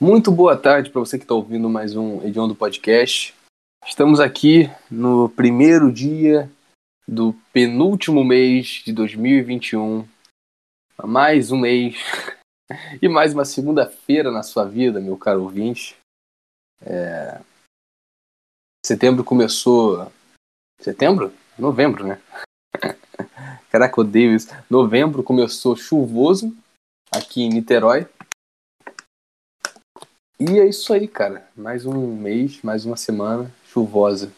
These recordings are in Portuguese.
Muito boa tarde para você que está ouvindo mais um Edion do Podcast. Estamos aqui no primeiro dia do penúltimo mês de 2021. Mais um mês e mais uma segunda-feira na sua vida, meu caro ouvinte. É... Setembro começou. Setembro? Novembro, né? Caraca, odeio isso. Novembro começou chuvoso aqui em Niterói. E é isso aí, cara. Mais um mês, mais uma semana chuvosa.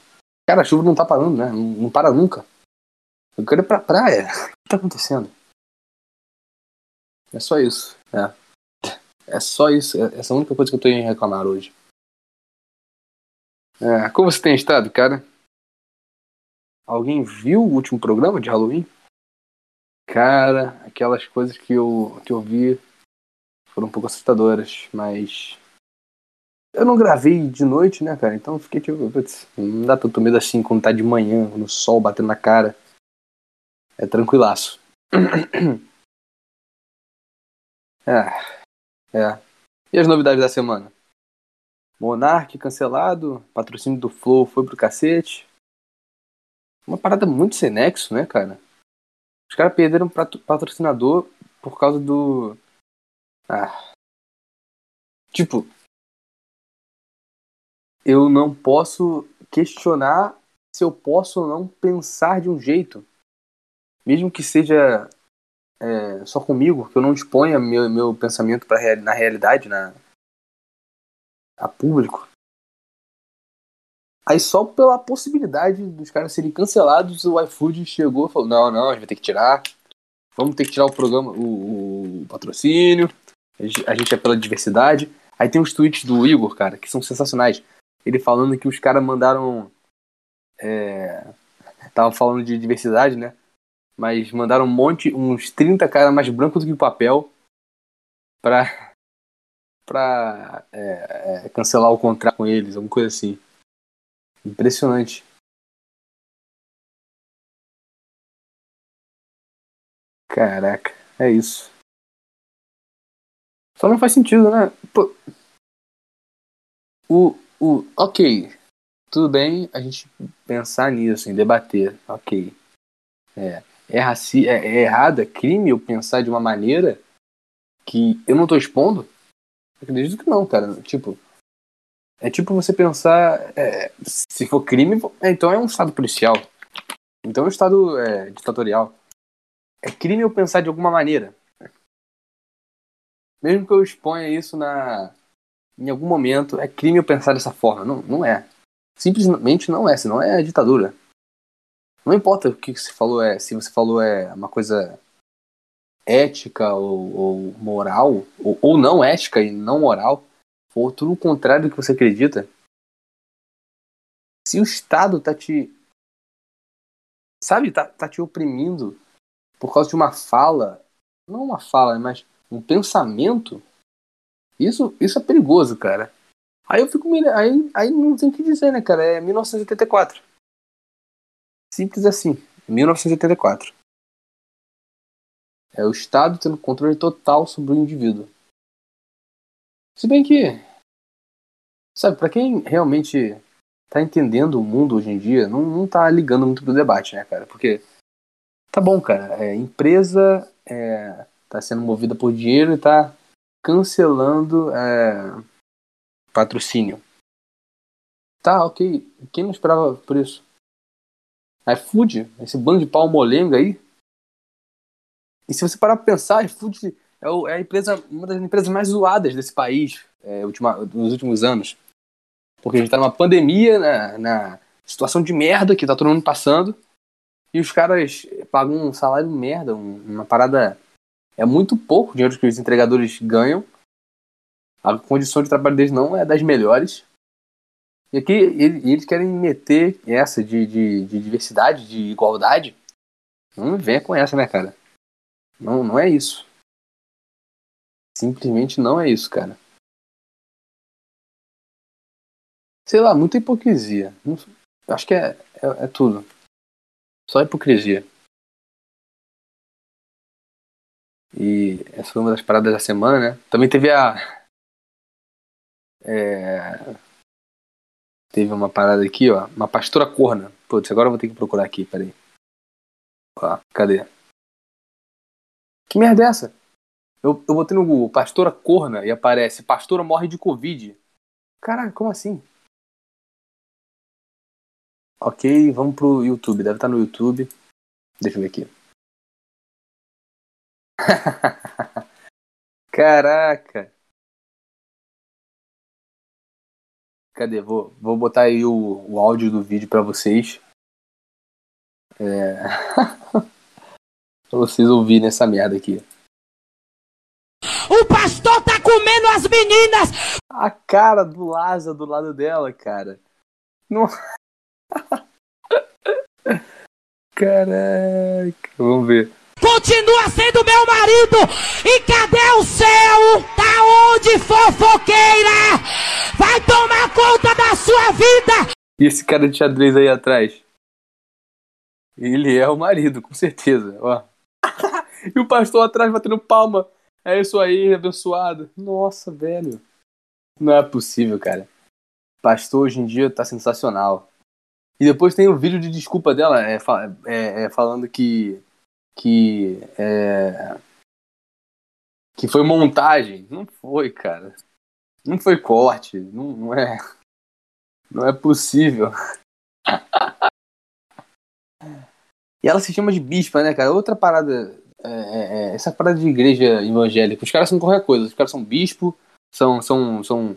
Cara, a chuva não tá parando, né? Não, não para nunca. Eu quero ir pra praia. O que tá acontecendo? É só isso. É. É só isso. É essa é a única coisa que eu tô em reclamar hoje. É, como você tem estado, cara? Alguém viu o último programa de Halloween? Cara, aquelas coisas que eu, que eu vi foram um pouco assustadoras, mas eu não gravei de noite, né, cara? Então fiquei tipo, putz, não dá tanto medo assim quando tá de manhã, no sol batendo na cara. É tranquilaço. É, é. E as novidades da semana? Monark cancelado, patrocínio do Flow foi pro cacete. Uma parada muito sem nexo, né, cara? Os caras perderam patrocinador por causa do. Ah. Tipo, eu não posso questionar se eu posso ou não pensar de um jeito. Mesmo que seja é, só comigo, que eu não exponha meu, meu pensamento pra, na realidade, na, a público. Aí só pela possibilidade dos caras serem cancelados, o iFood chegou e falou, não, não, a gente vai ter que tirar. Vamos ter que tirar o programa, o, o patrocínio. A gente é pela diversidade. Aí tem os tweets do Igor, cara, que são sensacionais ele falando que os caras mandaram. É, tava falando de diversidade, né? Mas mandaram um monte, uns 30 caras mais brancos do que papel pra, pra é, é, cancelar o contrato com eles, alguma coisa assim. Impressionante. Caraca, é isso. Só não faz sentido, né? Pô, o, o ok, tudo bem a gente pensar nisso, em debater, ok. É, é, raci é, é errado, é crime eu pensar de uma maneira que eu não tô expondo? Acredito que não, cara. Tipo, é tipo você pensar, é, se for crime, é, então é um estado policial. Então é um estado é, ditatorial. É crime eu pensar de alguma maneira. Mesmo que eu exponha isso na, em algum momento é crime eu pensar dessa forma. Não, não é. Simplesmente não é, senão é ditadura. Não importa o que você falou é, se você falou é uma coisa ética ou, ou moral, ou, ou, não ética e não moral, ou tudo o contrário do que você acredita. Se o Estado tá te. Sabe, tá, tá te oprimindo por causa de uma fala, não uma fala, mas um pensamento isso, isso é perigoso, cara. Aí eu fico. Aí, aí não tem o que dizer, né, cara? É 1984. Simples assim. 1984. É o Estado tendo controle total sobre o indivíduo. Se bem que. Sabe, para quem realmente tá entendendo o mundo hoje em dia, não, não tá ligando muito pro debate, né, cara? Porque. Tá bom, cara. É, empresa é, tá sendo movida por dinheiro e tá cancelando é, patrocínio. Tá, ok. Quem não esperava por isso? iFood, esse bando de pau molenga aí. E se você parar pra pensar, iFood é, é a empresa, uma das empresas mais zoadas desse país é, ultima, nos últimos anos. Porque a gente tá numa pandemia, na, na situação de merda que tá todo mundo passando. E os caras pagam um salário merda, uma parada é muito pouco o dinheiro que os entregadores ganham. A condição de trabalho deles não é das melhores. E aqui eles querem meter essa de, de, de diversidade, de igualdade. Não venha com essa, né, cara? Não, não é isso. Simplesmente não é isso, cara. Sei lá, muita hipocrisia. Acho que é, é, é tudo. Só hipocrisia. E essa foi uma das paradas da semana, né? Também teve a. É... Teve uma parada aqui, ó. Uma pastora corna. Putz, agora eu vou ter que procurar aqui, peraí. Ó, cadê? Que merda é essa? Eu, eu botei no Google, pastora corna, e aparece, pastora morre de Covid. Caralho, como assim? Ok, vamos pro YouTube. Deve estar no YouTube. Deixa eu ver aqui. Caraca! Cadê? Vou, vou botar aí o, o áudio do vídeo pra vocês. É... pra vocês ouvirem essa merda aqui. O pastor tá comendo as meninas! A cara do Lázaro do lado dela, cara. Não... Caraca, vamos ver. Continua sendo meu marido! E cadê o céu? Tá onde, fofoqueira? Vai tomar conta da sua vida! E esse cara de xadrez aí atrás? Ele é o marido, com certeza. Ó. e o pastor atrás batendo palma. É isso aí, abençoado. Nossa, velho. Não é possível, cara. Pastor hoje em dia tá sensacional. E depois tem o vídeo de desculpa dela, é, é, é falando que. Que. É, que foi montagem. Não foi, cara. Não foi corte. Não, não é. Não é possível. e ela se chama de bispa, né, cara? Outra parada. É, é, é essa parada de igreja evangélica. Os caras são qualquer coisa. Os caras são bispo, são. são, são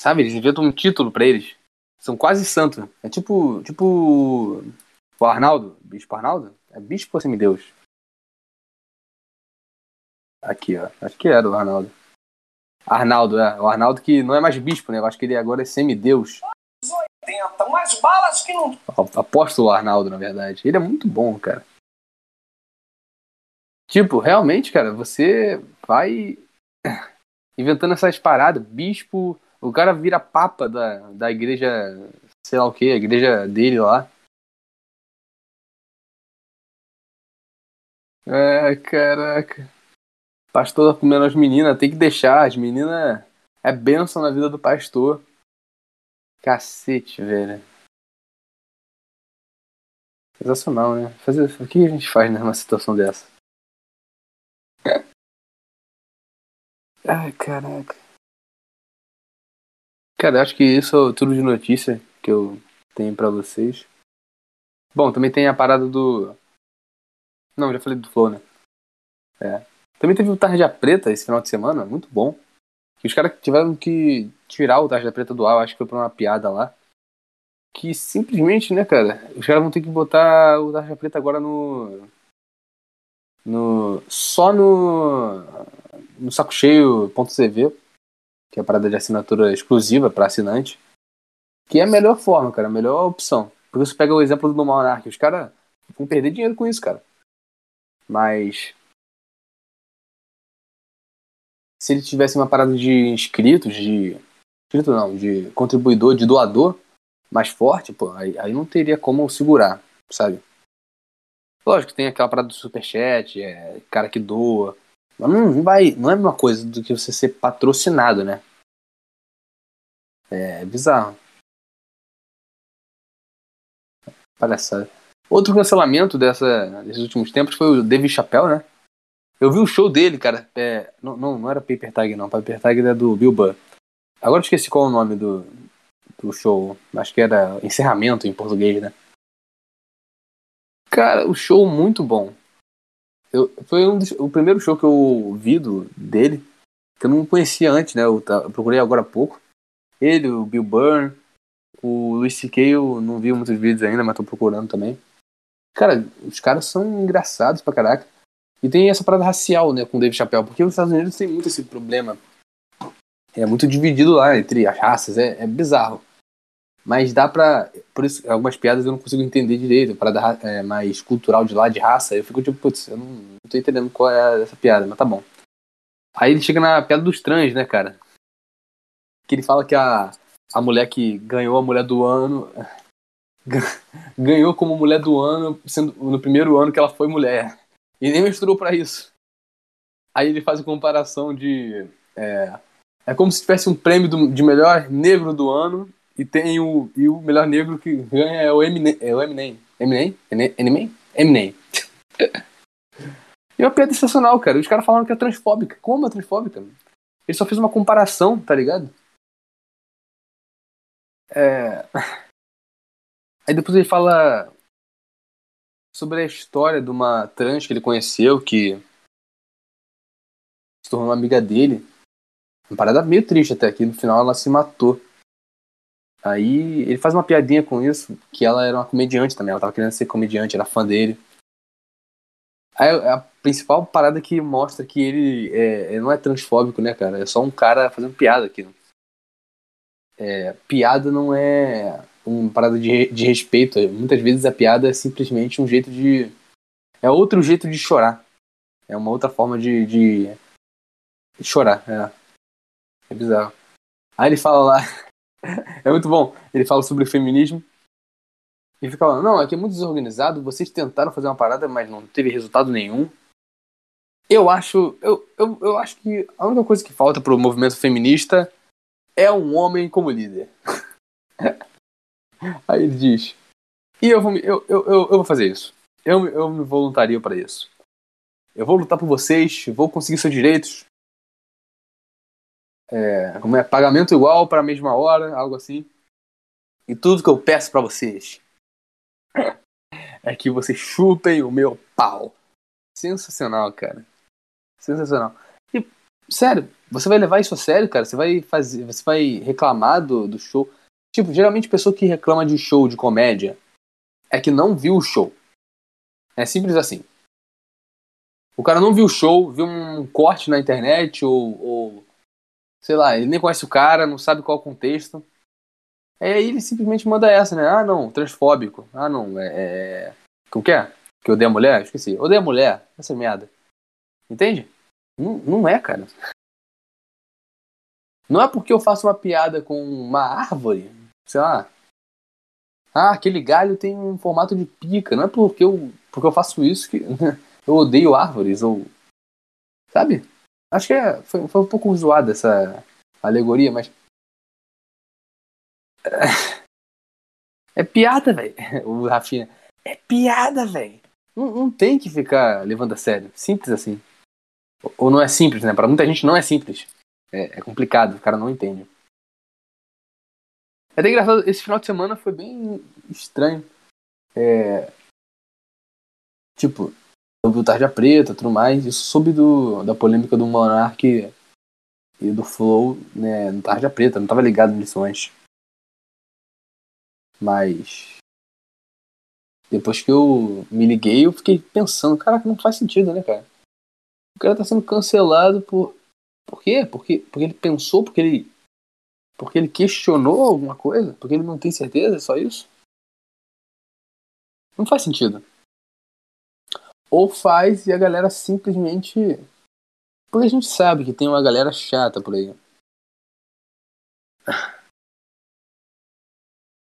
sabe, eles inventam um título para eles. São quase santos. É tipo. Tipo. O Arnaldo. Bispo Arnaldo? É bispo ou semideus? Aqui, ó. Acho que era o Arnaldo. Arnaldo, é. O Arnaldo que não é mais bispo, né? Eu acho que ele agora é semideus. 80, mais balas que não. Apóstolo Arnaldo, na verdade. Ele é muito bom, cara. Tipo, realmente, cara, você vai inventando essas paradas. Bispo, o cara vira papa da, da igreja, sei lá o que, a igreja dele lá. É, caraca. Pastor comendo as meninas, tem que deixar. As meninas é bênção na vida do pastor. Cacete, velho. Sensacional, né? Fazer, o que a gente faz numa situação dessa? Ai, caraca. Cara, acho que isso é tudo de notícia que eu tenho para vocês. Bom, também tem a parada do. Não, já falei do Flow, né? É. Também teve o Tarja Preta esse final de semana, muito bom. Que os caras tiveram que tirar o Tarja Preta do ar, acho que foi por uma piada lá. Que simplesmente, né, cara, os caras vão ter que botar o Tarja Preta agora no. No. Só no. No saco cheio.cv que é a parada de assinatura exclusiva para assinante, que é a melhor forma, cara, a melhor opção. Porque você pega o exemplo do Monark, os caras vão perder dinheiro com isso, cara. Mas se ele tivesse uma parada de inscritos, de inscrito não, de contribuidor, de doador mais forte, pô, aí, aí não teria como segurar, sabe? Lógico que tem aquela parada do superchat, é, cara que doa, mas não, vai, não é a mesma coisa do que você ser patrocinado, né? É bizarro. Palhaçada. Outro cancelamento dessa, desses últimos tempos foi o David Chappelle, né? Eu vi o show dele, cara. É, não, não, não era Paper Tag, não. Paper Tag era do Bill Burr. Agora eu esqueci qual é o nome do, do show. Acho que era Encerramento em português, né? Cara, o show muito bom. Eu, foi um dos, o primeiro show que eu vi do, dele, que eu não conhecia antes, né? Eu, eu procurei agora há pouco. Ele, o Bill Byrne, o Luis C.K. eu não vi muitos vídeos ainda, mas tô procurando também. Cara, os caras são engraçados pra caraca. E tem essa parada racial, né, com o Dave Chappelle, porque os Estados Unidos tem muito esse problema. É muito dividido lá entre as raças, é, é bizarro. Mas dá pra. Por isso, algumas piadas eu não consigo entender direito. Para dar é, mais cultural de lá, de raça. Eu fico tipo, putz, eu não, não tô entendendo qual é essa piada, mas tá bom. Aí ele chega na piada dos trans, né, cara? Que ele fala que a, a mulher que ganhou a mulher do ano. ganhou como mulher do ano sendo no primeiro ano que ela foi mulher. E nem misturou para isso. Aí ele faz a comparação de. É, É como se tivesse um prêmio do, de melhor negro do ano e tem o, e o melhor negro que ganha é o Eminem. É o Eminem. Eminem? Eminem? Eminem. e é uma piada sensacional, cara. Os caras falaram que é transfóbica. Como é transfóbica? Ele só fez uma comparação, tá ligado? É... Aí depois ele fala sobre a história de uma trans que ele conheceu, que se tornou uma amiga dele. Uma parada meio triste até aqui, no final ela se matou. Aí ele faz uma piadinha com isso, que ela era uma comediante também, ela tava querendo ser comediante, era fã dele. Aí a principal parada que mostra que ele é, não é transfóbico, né, cara? É só um cara fazendo piada aqui. É, piada não é uma parada de, de respeito. Muitas vezes a piada é simplesmente um jeito de. É outro jeito de chorar. É uma outra forma de, de, chorar. É. é bizarro. Aí ele fala lá. é muito bom. Ele fala sobre o feminismo. E fica falando, não, aqui é muito desorganizado, vocês tentaram fazer uma parada, mas não teve resultado nenhum. Eu acho. Eu, eu, eu acho que a única coisa que falta pro movimento feminista é um homem como líder. Aí ele diz: E eu vou, eu, eu, eu, eu vou fazer isso. Eu, eu me voluntario para isso. Eu vou lutar por vocês, vou conseguir seus direitos. É, como é? Pagamento igual para a mesma hora, algo assim. E tudo que eu peço para vocês é que vocês chupem o meu pau. Sensacional, cara. Sensacional. E, sério, você vai levar isso a sério, cara? Você vai fazer. Você vai reclamar do, do show. Tipo, geralmente pessoa que reclama de show de comédia é que não viu o show. É simples assim. O cara não viu o show, viu um corte na internet ou, ou sei lá, ele nem conhece o cara, não sabe qual é o contexto. Aí ele simplesmente manda essa, né? Ah, não, transfóbico. Ah, não, é. é... O que é? Que odeia mulher? Esqueci. Odeia mulher. Essa merda. Entende? Não, não é, cara. Não é porque eu faço uma piada com uma árvore, sei lá. Ah, aquele galho tem um formato de pica. Não é porque eu, porque eu faço isso que eu odeio árvores, ou. Sabe? Acho que é, foi, foi um pouco zoada essa alegoria, mas. É piada, velho. O Rafinha. É piada, velho. Não, não tem que ficar levando a sério. Simples assim. Ou não é simples, né? Pra muita gente não é simples. É, é complicado, o cara não entende. É até engraçado, esse final de semana foi bem estranho. É... Tipo, soube do Tarja Preta tudo mais. Isso soube do, da polêmica do Monark e do Flow né, no Tarja Preta. Não tava ligado nisso antes. Mas. Depois que eu me liguei, eu fiquei pensando, cara, não faz sentido, né, cara? O cara tá sendo cancelado por. Por quê? Porque, porque ele pensou, porque ele. Porque ele questionou alguma coisa? Porque ele não tem certeza? É só isso? Não faz sentido. Ou faz e a galera simplesmente. Porque a gente sabe que tem uma galera chata por aí.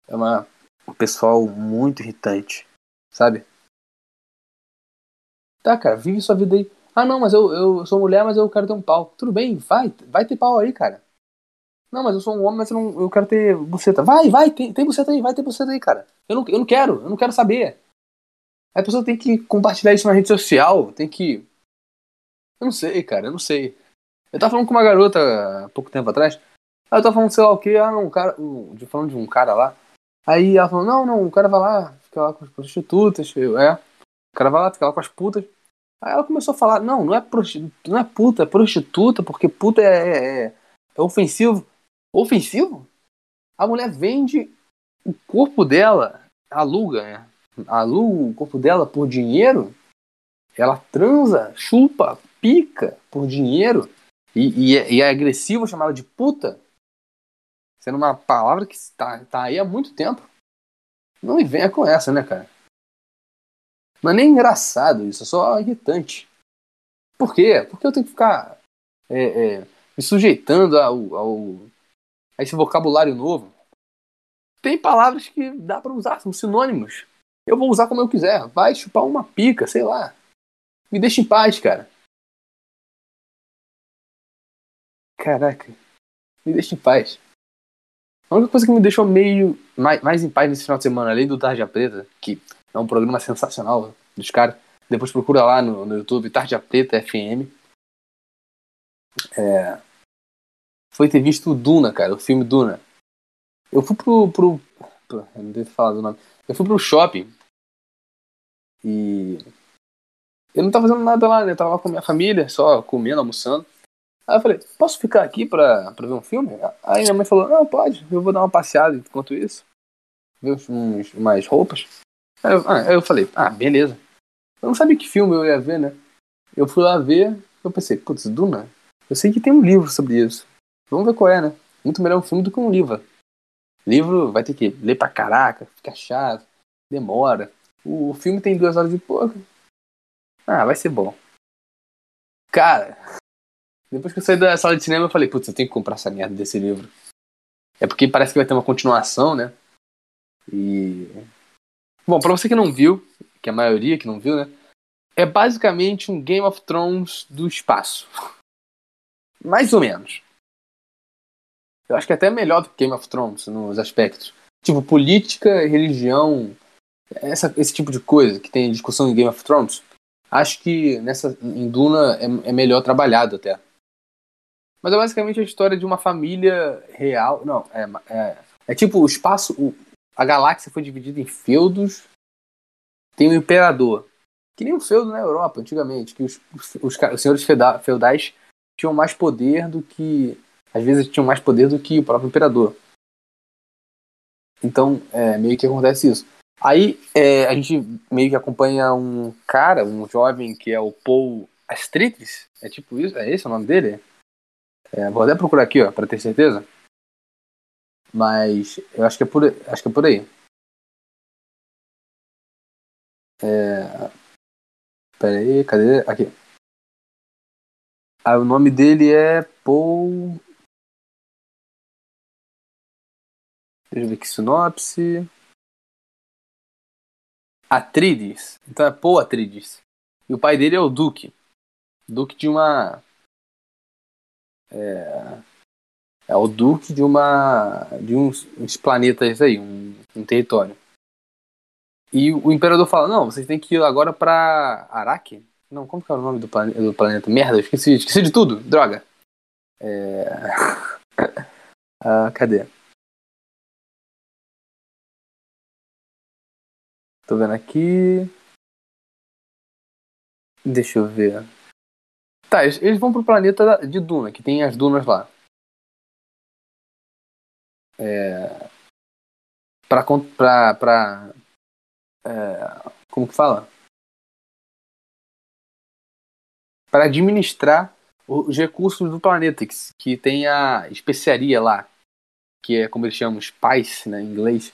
É uma, um pessoal muito irritante, sabe? Tá, cara, vive sua vida aí. Ah, não, mas eu, eu sou mulher, mas eu quero ter um pau. Tudo bem, vai, vai ter pau aí, cara. Não, mas eu sou um homem, mas eu, não, eu quero ter buceta. Vai, vai, tem, tem buceta aí, vai ter buceta aí, cara. Eu não, eu não quero, eu não quero saber. A pessoa tem que compartilhar isso na rede social, tem que. Eu não sei, cara, eu não sei. Eu tava falando com uma garota há pouco tempo atrás. Eu tava falando, sei lá o que, ah um cara. Um, falando de um cara lá. Aí ela falou, não, não, o cara vai lá, fica lá com as prostitutas. Eu, é. O cara vai lá, fica lá com as putas. Aí ela começou a falar, não, não é, não é puta, é prostituta, porque puta é, é, é, é ofensivo. Ofensivo? A mulher vende o corpo dela, aluga, né? Aluga o corpo dela por dinheiro. Ela transa, chupa, pica por dinheiro. E, e, é, e é agressivo de puta. Sendo uma palavra que está tá aí há muito tempo. Não me venha com essa, né, cara? Não é nem engraçado isso, é só irritante. Por quê? Porque eu tenho que ficar é, é, me sujeitando ao, ao, esse vocabulário novo. Tem palavras que dá para usar, são sinônimos. Eu vou usar como eu quiser. Vai chupar uma pica, sei lá. Me deixa em paz, cara. Caraca. Me deixa em paz. A única coisa que me deixou meio mais, mais em paz nesse final de semana, além do Tarja Preta, que é um programa sensacional dos caras, depois procura lá no, no YouTube, Tarja Preta FM. É, foi ter visto o Duna, cara, o filme Duna. Eu fui pro. pro, pro não devo falar do nome. Eu fui pro shopping. E. Eu não tava fazendo nada lá, né? Eu tava lá com a minha família, só comendo, almoçando. Aí eu falei, posso ficar aqui pra, pra ver um filme? Aí minha mãe falou, não, pode, eu vou dar uma passeada enquanto isso. Ver uns, umas roupas. Aí eu, ah, aí eu falei, ah, beleza. Eu não sabia que filme eu ia ver, né? Eu fui lá ver, eu pensei, putz, Duna? Eu sei que tem um livro sobre isso. Vamos ver qual é, né? Muito melhor um filme do que um livro. Livro vai ter que ler pra caraca, fica chato, demora. O filme tem duas horas e pouco. Ah, vai ser bom. Cara, depois que eu saí da sala de cinema, eu falei, putz, eu tenho que comprar essa merda desse livro. É porque parece que vai ter uma continuação, né? E. Bom, pra você que não viu, que a maioria que não viu, né? É basicamente um Game of Thrones do espaço. Mais ou menos. Eu acho que é até melhor do que Game of Thrones nos aspectos. Tipo, política, religião, essa, esse tipo de coisa que tem discussão em Game of Thrones. Acho que nessa em Duna é, é melhor trabalhado até. Mas é basicamente a história de uma família real. Não, é, é, é tipo o espaço. O, a galáxia foi dividida em feudos. Tem o um imperador. Que nem um feudo na Europa, antigamente. Que os, os, os senhores feudais tinham mais poder do que. Às vezes tinham mais poder do que o próprio imperador. Então, é, meio que acontece isso. Aí é, a gente meio que acompanha um cara, um jovem que é o Paul Astrides. É tipo isso? É esse o nome dele? É, vou até procurar aqui, ó, para ter certeza. Mas eu acho que é por, acho que é por aí. É... Pera aí, cadê? Aqui. Ah, o nome dele é Paul. Deixa eu ver aqui, sinopse. Atrides. Então é Paul Atrides. E o pai dele é o Duque. Duque de uma é, é o duque de uma de uns, uns planetas aí, um, um, território. E o imperador fala: Não, vocês têm que ir agora pra Araque. Não, como que é o nome do, do planeta? Merda, esqueci, esqueci de tudo, droga. É... ah, cadê? Tô vendo aqui. Deixa eu ver. Tá, eles, vão pro planeta de Duna, que tem as dunas lá. É, pra, pra, pra é, como que fala? Para administrar os recursos do planeta, que, que tem a especiaria lá, que é como eles chamam, spice, né, em inglês,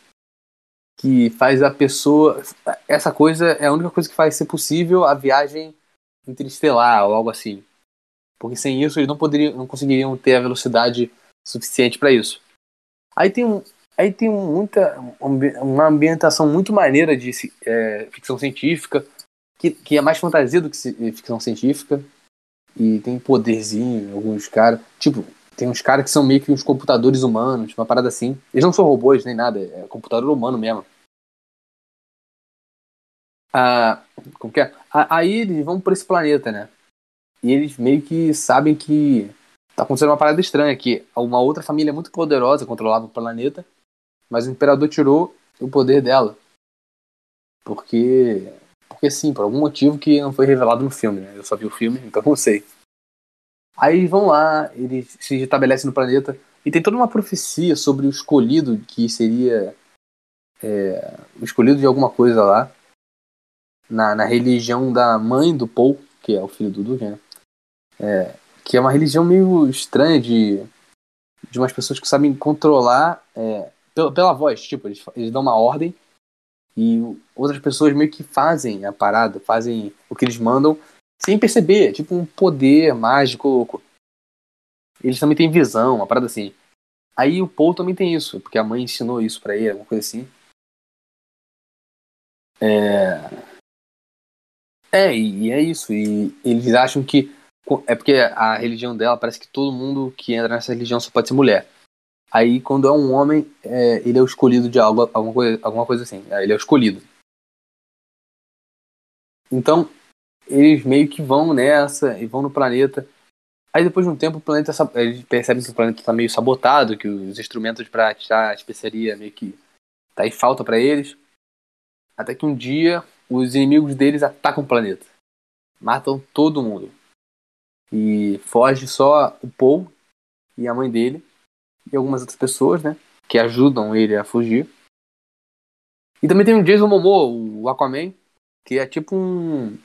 que faz a pessoa. Essa coisa é a única coisa que faz ser possível a viagem interestelar ou algo assim. Porque sem isso eles não poderiam, não conseguiriam ter a velocidade suficiente para isso. Aí tem um, aí tem muita uma ambientação muito maneira de é, ficção científica que, que é mais fantasia do que ficção científica e tem poderzinho alguns caras tipo tem uns caras que são meio que uns computadores humanos uma parada assim eles não são robôs nem nada é computador humano mesmo ah, como que é? Aí eles vão para esse planeta, né? E eles meio que sabem que tá acontecendo uma parada estranha, que uma outra família muito poderosa controlava o planeta, mas o imperador tirou o poder dela. Porque. Porque sim, por algum motivo que não foi revelado no filme, né? Eu só vi o filme, então não sei. Aí eles vão lá, eles se estabelecem no planeta, e tem toda uma profecia sobre o escolhido que seria. É, o escolhido de alguma coisa lá. Na, na religião da mãe do Paul, que é o filho do Duque, né? É, que é uma religião meio estranha de, de umas pessoas que sabem controlar é, pela, pela voz. Tipo, eles, eles dão uma ordem e outras pessoas meio que fazem a parada, fazem o que eles mandam sem perceber. Tipo um poder mágico. Eles também têm visão, uma parada assim. Aí o Paul também tem isso, porque a mãe ensinou isso para ele, alguma coisa assim. É... É, e é isso. E eles acham que É porque a religião dela parece que todo mundo que entra nessa religião só pode ser mulher. Aí quando é um homem, é, ele é o escolhido de algo, alguma coisa, alguma coisa assim. Ele é o escolhido. Então, eles meio que vão nessa e vão no planeta. Aí depois de um tempo o planeta eles percebem que o planeta está meio sabotado, que os instrumentos para tirar a especiaria meio que tá em falta para eles. Até que um dia os inimigos deles atacam o planeta. Matam todo mundo. E foge só o Paul e a mãe dele e algumas outras pessoas, né, que ajudam ele a fugir. E também tem o Jason Momoa, o Aquaman, que é tipo um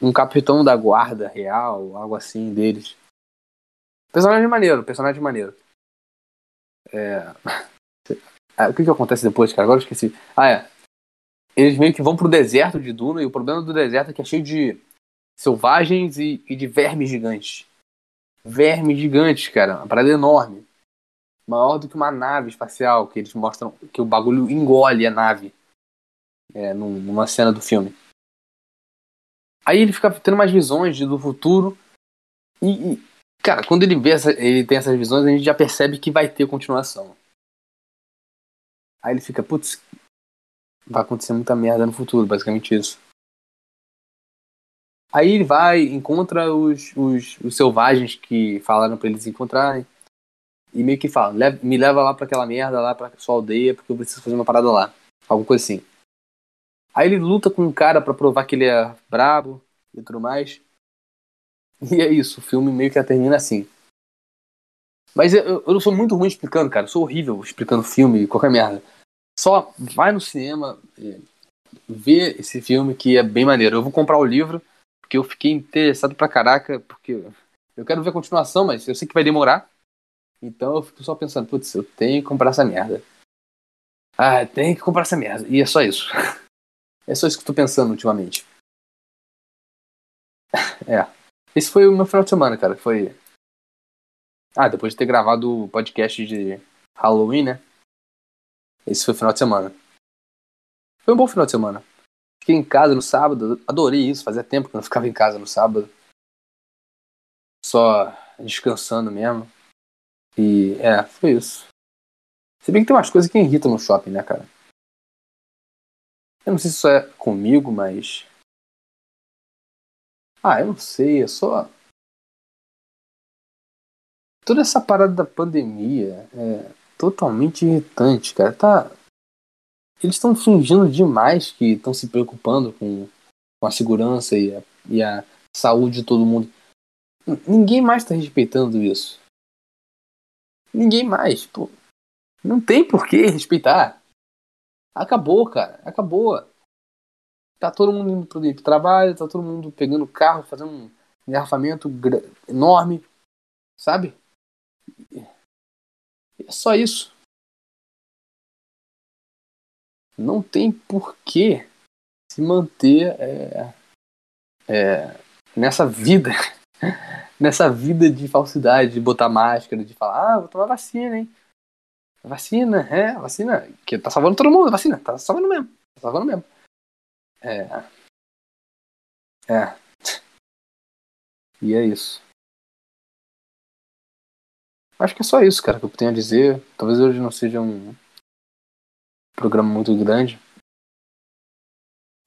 um capitão da guarda real, algo assim deles. Personagem maneiro, personagem maneiro. É... Ah, o que que acontece depois, cara? Agora eu esqueci. Ah, é. Eles meio que vão pro deserto de Duna e o problema do deserto é que é cheio de selvagens e, e de vermes gigantes. Vermes gigantes, cara. Uma parada enorme. Maior do que uma nave espacial, que eles mostram que o bagulho engole a nave. É, numa cena do filme. Aí ele fica tendo umas visões do futuro. E, e, cara, quando ele vê essa, ele tem essas visões, a gente já percebe que vai ter continuação. Aí ele fica, putz, vai acontecer muita merda no futuro, basicamente isso. Aí ele vai, encontra os, os, os selvagens que falaram para eles encontrarem. E meio que fala, me leva lá pra aquela merda, lá pra sua aldeia, porque eu preciso fazer uma parada lá. Alguma coisa assim. Aí ele luta com um cara para provar que ele é brabo e tudo mais. E é isso, o filme meio que termina assim. Mas eu, não sou muito ruim explicando, cara. Eu sou horrível explicando filme, qualquer merda. Só vai no cinema, é, vê esse filme que é bem maneiro. Eu vou comprar o livro, porque eu fiquei interessado pra caraca, porque eu quero ver a continuação, mas eu sei que vai demorar. Então eu fico só pensando, putz, eu tenho que comprar essa merda. Ah, tem que comprar essa merda. E é só isso. É só isso que eu tô pensando ultimamente. É. Esse foi o meu final de semana, cara. Foi. Ah, depois de ter gravado o podcast de Halloween, né? Esse foi o final de semana. Foi um bom final de semana. Fiquei em casa no sábado, adorei isso, fazia tempo que eu não ficava em casa no sábado. Só descansando mesmo. E é, foi isso. Se bem que tem umas coisas que irritam no shopping, né, cara? Eu não sei se isso é comigo, mas. Ah, eu não sei, é só. Toda essa parada da pandemia é totalmente irritante, cara. Tá. Eles estão fingindo demais que estão se preocupando com, com a segurança e a, e a saúde de todo mundo. Ninguém mais está respeitando isso. Ninguém mais. Pô. Não tem por que respeitar. Acabou, cara. Acabou. Tá todo mundo indo pro trabalho, tá todo mundo pegando carro, fazendo um engarrafamento enorme, sabe? É só isso. Não tem porquê se manter é, é, nessa vida, nessa vida de falsidade, de botar máscara, de falar, ah, vou tomar vacina, hein? Vacina, é, vacina, que tá salvando todo mundo, vacina, tá salvando mesmo, tá salvando mesmo. É. É. E é isso. Acho que é só isso, cara, que eu tenho a dizer. Talvez hoje não seja um programa muito grande.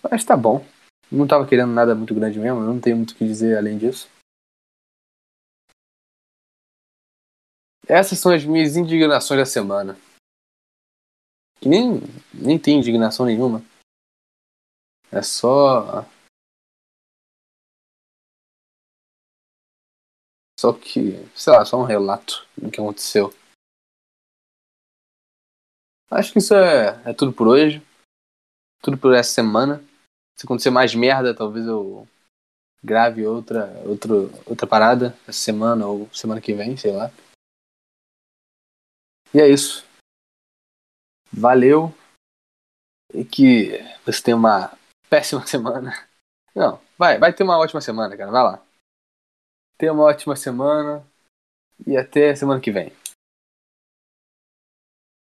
Mas tá bom. Não tava querendo nada muito grande mesmo, eu não tenho muito o que dizer além disso. Essas são as minhas indignações da semana. Que nem, nem tem indignação nenhuma. É só. Só que, sei lá, só um relato do que aconteceu. Acho que isso é, é tudo por hoje. Tudo por essa semana. Se acontecer mais merda, talvez eu grave outra, outra, outra parada essa semana ou semana que vem, sei lá. E é isso. Valeu. E que você tenha uma péssima semana. Não, vai, vai ter uma ótima semana, cara. Vai lá. Tenha uma ótima semana. E até semana que vem.